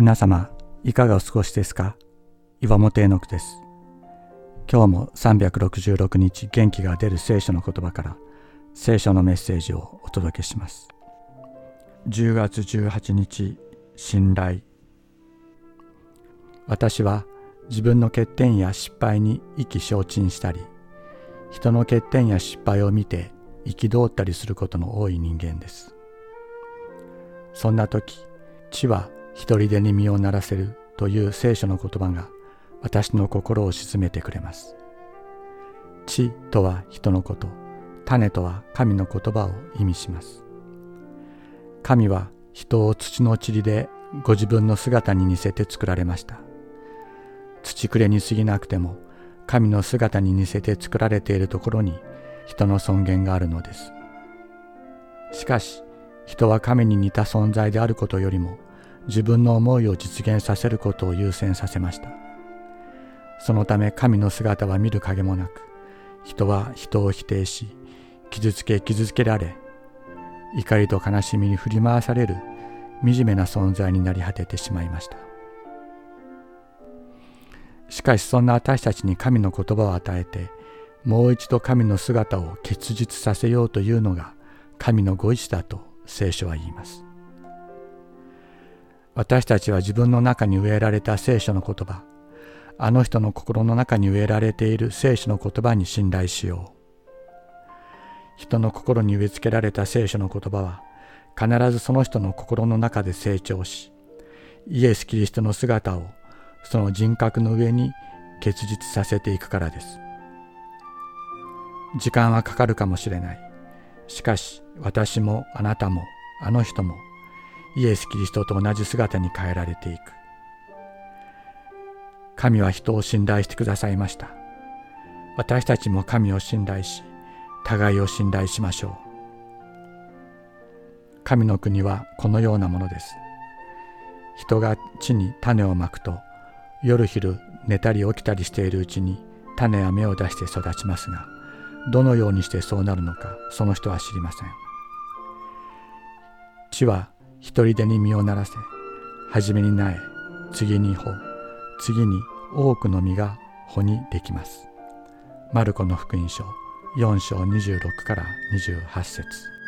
皆様いかがお過ごしですか？岩本絵の句です。今日も366日元気が出る聖書の言葉から聖書のメッセージをお届けします。10月18日信頼。私は自分の欠点や失敗に意気消沈したり人の欠点や失敗を見て憤ったりすることの多い人間です。そんな時地は一人でに身を鳴らせるという聖書の言葉が私の心を鎮めてくれます。地とは人のこと種とは神の言葉を意味します。神は人を土の塵でご自分の姿に似せて作られました。土くれに過ぎなくても神の姿に似せて作られているところに人の尊厳があるのです。しかし人は神に似た存在であることよりも自分の思いを実現させることを優先させました。そのため神の姿は見る影もなく人は人を否定し傷つけ傷つけられ怒りと悲しみに振り回される惨めな存在になり果ててしまいました。しかしそんな私たちに神の言葉を与えてもう一度神の姿を結実させようというのが神のご意志だと聖書は言います。私たちは自分の中に植えられた聖書の言葉あの人の心の中に植えられている聖書の言葉に信頼しよう。人の心に植え付けられた聖書の言葉は必ずその人の心の中で成長しイエス・キリストの姿をその人格の上に結実させていくからです。時間はかかるかもしれない。しかし私もあなたもあの人もイエス・キリストと同じ姿に変えられていく。神は人を信頼してくださいました。私たちも神を信頼し互いを信頼しましょう。神の国はこのようなものです。人が地に種をまくと夜昼寝たり起きたりしているうちに種や芽を出して育ちますがどのようにしてそうなるのかその人は知りません。地は一人でに実をならせ初めに苗次に穂次に多くの実が穂にできます。マルコの福音書4章26から28節。